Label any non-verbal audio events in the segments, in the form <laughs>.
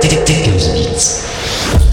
Dickens Beats.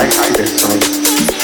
I see that song.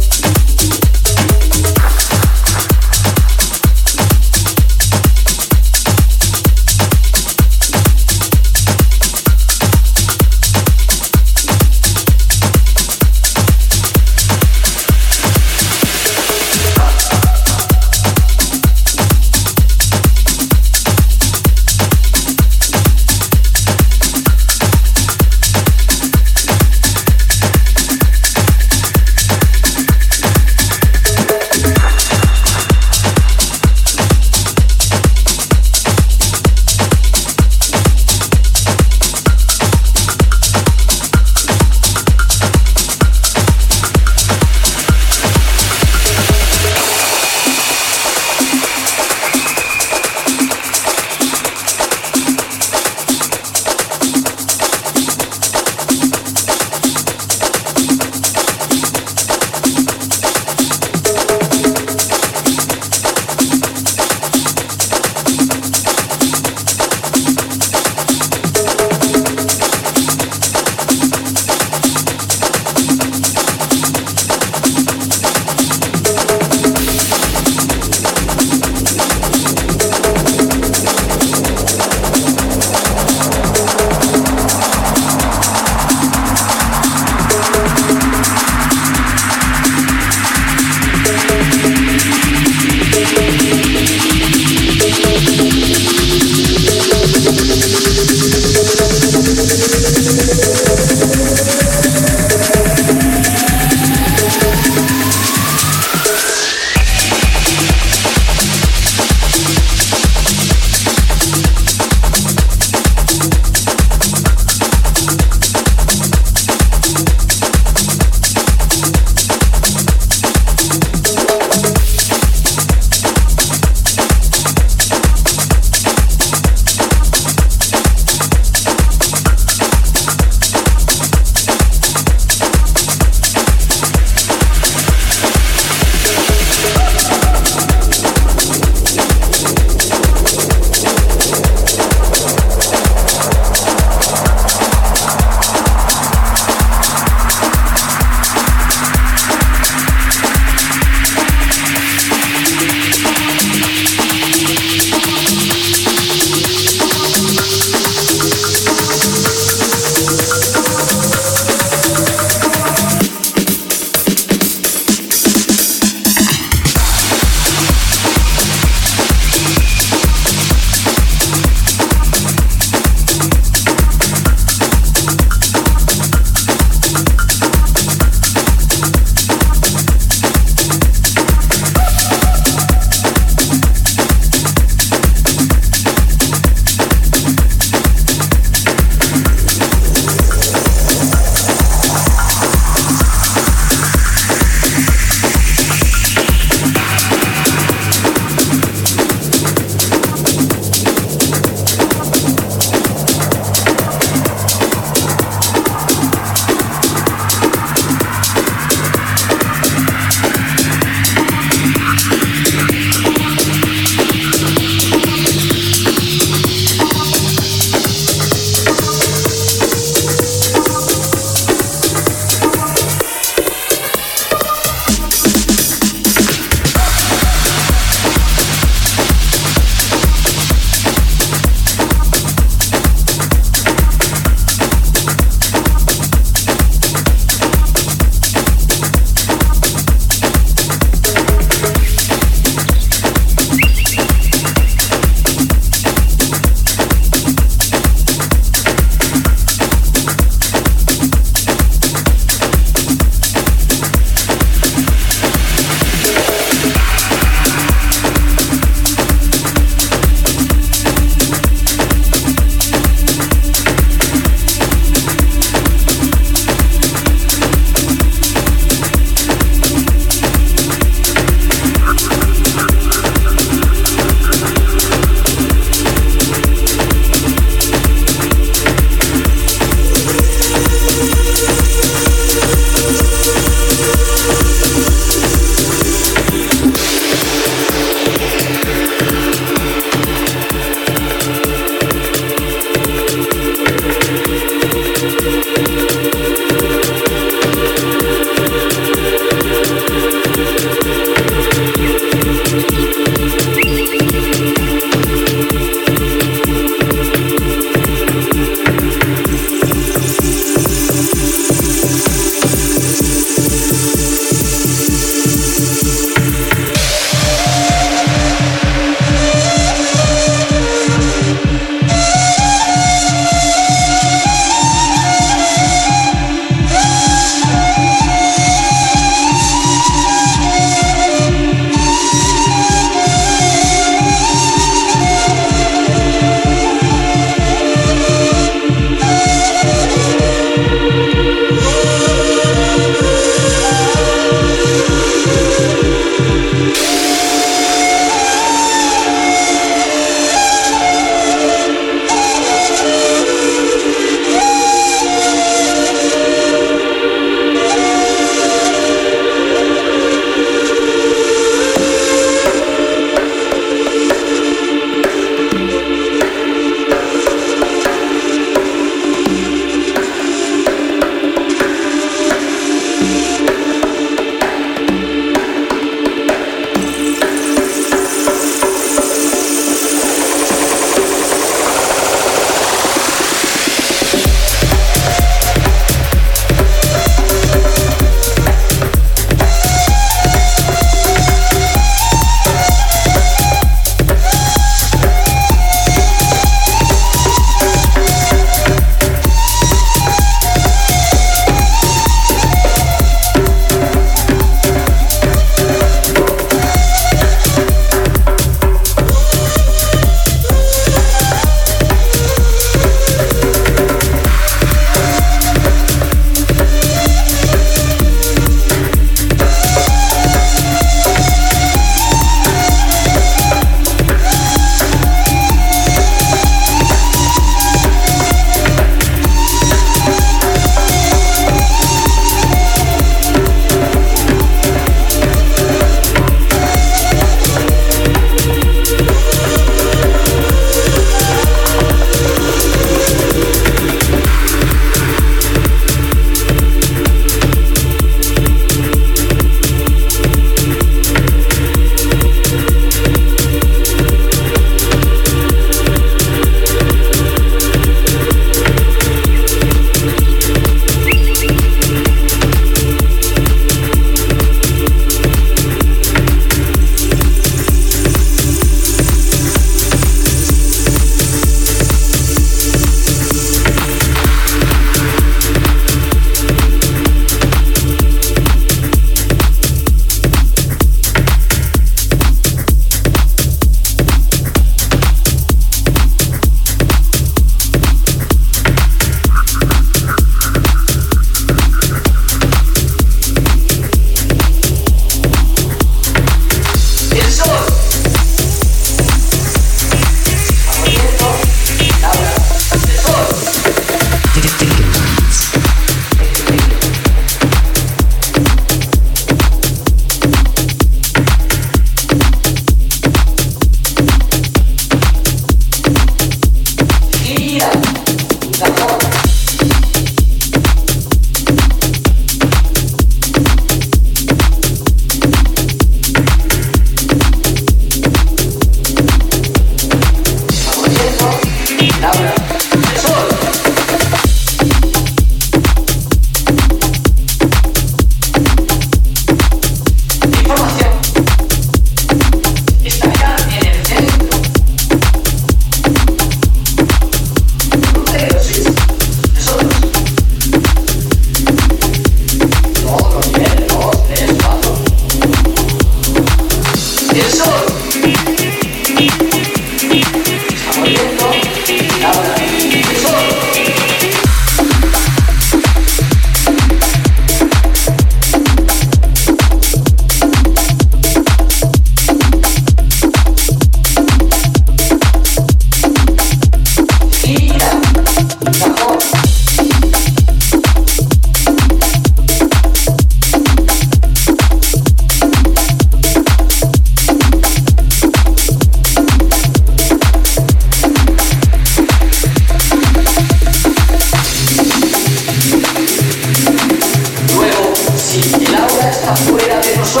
Dice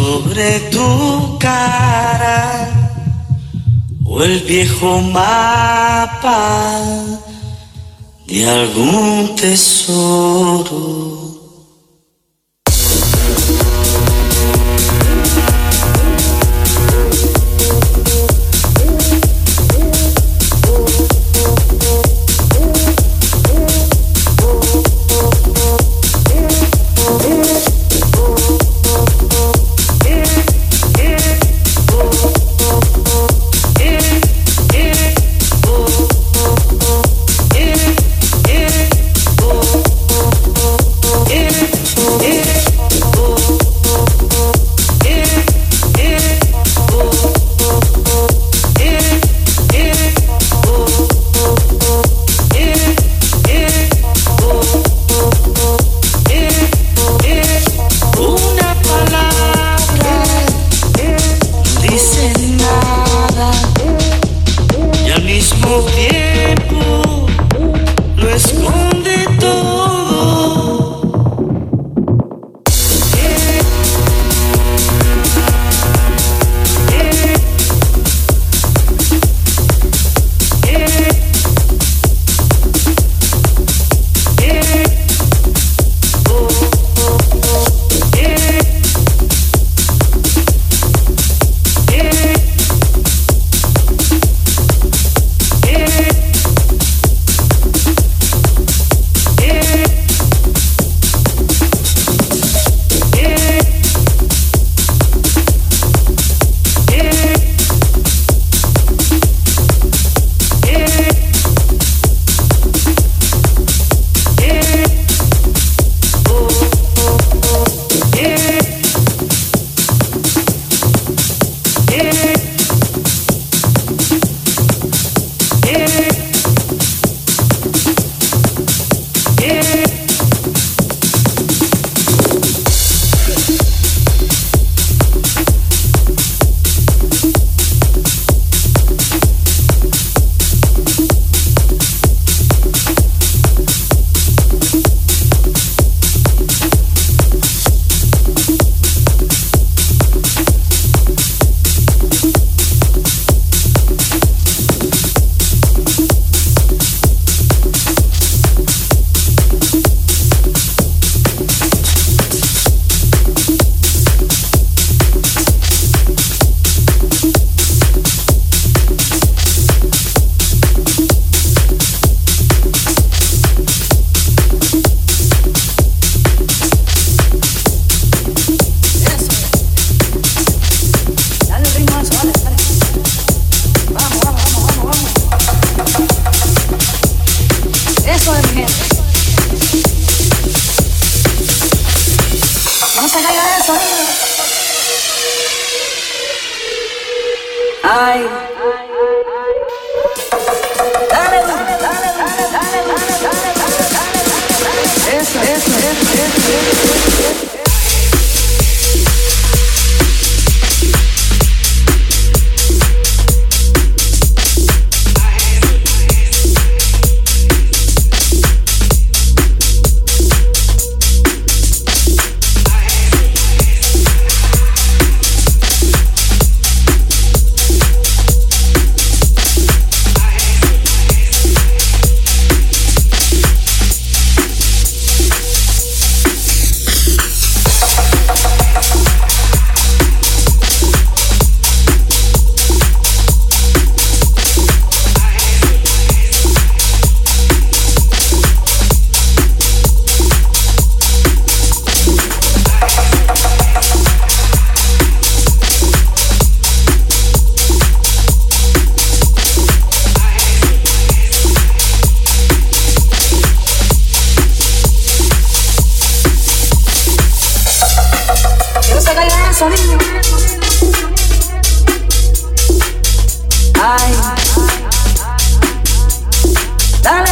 sobre tu cara o el viejo mapa de algún tesoro. Dale Ay. Dale.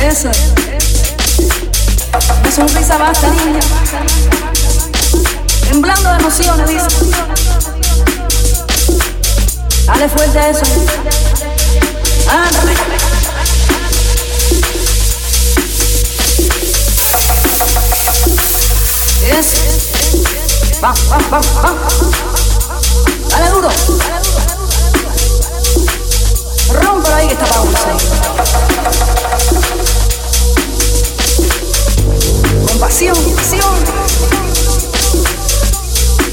Eso. Sonrisa basta, niña. Temblando de emociones. Dale fuerte eso. Ándale. Vamos, vamos. Dale duro. Ahí que está. Con pasión, pasión.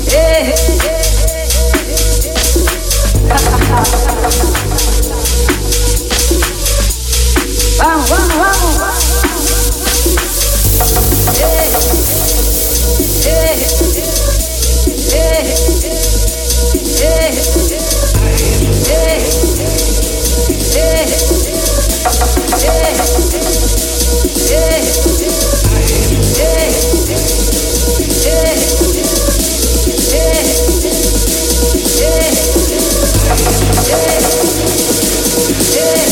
Eh, eh, eh. <laughs> Vamos, vamos, vamos. Eh,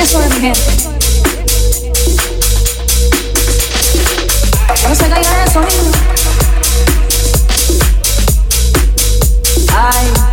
Eso es mi gente. Que no se caiga eso, niño. Ay.